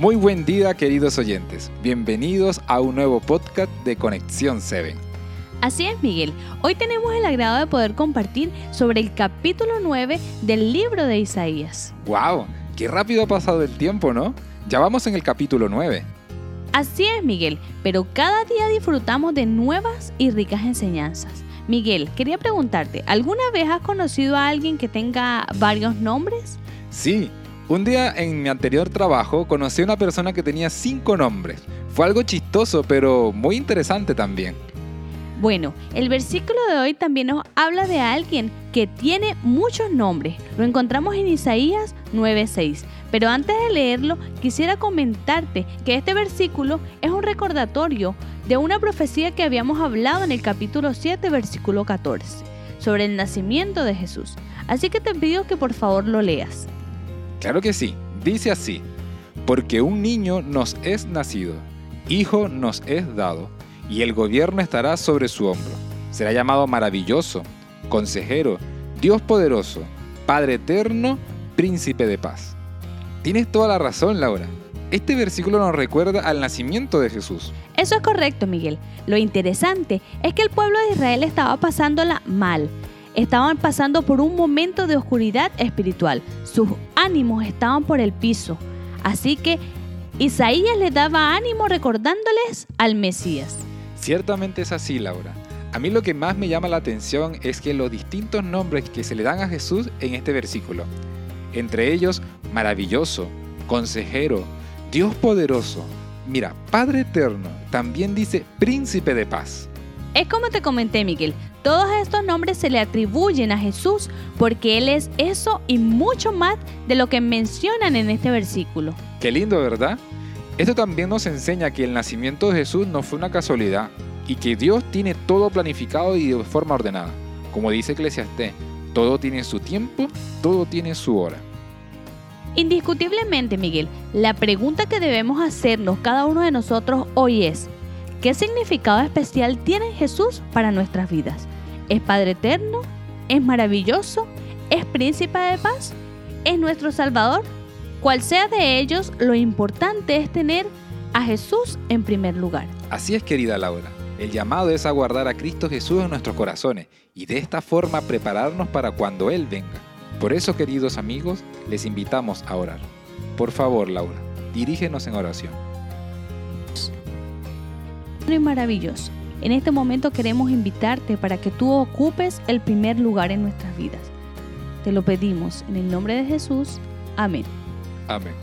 Muy buen día queridos oyentes, bienvenidos a un nuevo podcast de Conexión 7. Así es, Miguel. Hoy tenemos el agrado de poder compartir sobre el capítulo 9 del libro de Isaías. ¡Wow! ¡Qué rápido ha pasado el tiempo, ¿no? Ya vamos en el capítulo 9. Así es, Miguel, pero cada día disfrutamos de nuevas y ricas enseñanzas. Miguel, quería preguntarte, ¿alguna vez has conocido a alguien que tenga varios nombres? Sí, un día en mi anterior trabajo conocí a una persona que tenía cinco nombres. Fue algo chistoso, pero muy interesante también. Bueno, el versículo de hoy también nos habla de alguien que tiene muchos nombres. Lo encontramos en Isaías 9:6. Pero antes de leerlo, quisiera comentarte que este versículo es un recordatorio de una profecía que habíamos hablado en el capítulo 7, versículo 14, sobre el nacimiento de Jesús. Así que te pido que por favor lo leas. Claro que sí, dice así, porque un niño nos es nacido, hijo nos es dado, y el gobierno estará sobre su hombro. Será llamado maravilloso, consejero, Dios poderoso, Padre eterno, príncipe de paz. Tienes toda la razón, Laura. Este versículo nos recuerda al nacimiento de Jesús. Eso es correcto, Miguel. Lo interesante es que el pueblo de Israel estaba pasándola mal. Estaban pasando por un momento de oscuridad espiritual. Sus ánimos estaban por el piso. Así que Isaías les daba ánimo recordándoles al Mesías. Ciertamente es así, Laura. A mí lo que más me llama la atención es que los distintos nombres que se le dan a Jesús en este versículo, entre ellos maravilloso, consejero, Dios poderoso, mira, Padre eterno, también dice príncipe de paz. Es como te comenté, Miguel, todos estos nombres se le atribuyen a Jesús porque Él es eso y mucho más de lo que mencionan en este versículo. Qué lindo, ¿verdad? Esto también nos enseña que el nacimiento de Jesús no fue una casualidad y que Dios tiene todo planificado y de forma ordenada. Como dice Eclesiastés, todo tiene su tiempo, todo tiene su hora. Indiscutiblemente, Miguel, la pregunta que debemos hacernos cada uno de nosotros hoy es, ¿qué significado especial tiene Jesús para nuestras vidas? ¿Es Padre Eterno? ¿Es maravilloso? ¿Es Príncipe de paz? ¿Es nuestro Salvador? Cual sea de ellos, lo importante es tener a Jesús en primer lugar. Así es, querida Laura. El llamado es a guardar a Cristo Jesús en nuestros corazones y de esta forma prepararnos para cuando Él venga. Por eso, queridos amigos, les invitamos a orar. Por favor, Laura, dirígenos en oración. Y maravilloso. En este momento queremos invitarte para que tú ocupes el primer lugar en nuestras vidas. Te lo pedimos en el nombre de Jesús. Amén. Amén.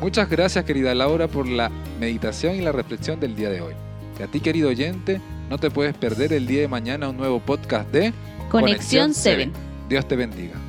Muchas gracias querida Laura por la meditación y la reflexión del día de hoy. Y a ti querido oyente, no te puedes perder el día de mañana un nuevo podcast de Conexión 7. Dios te bendiga.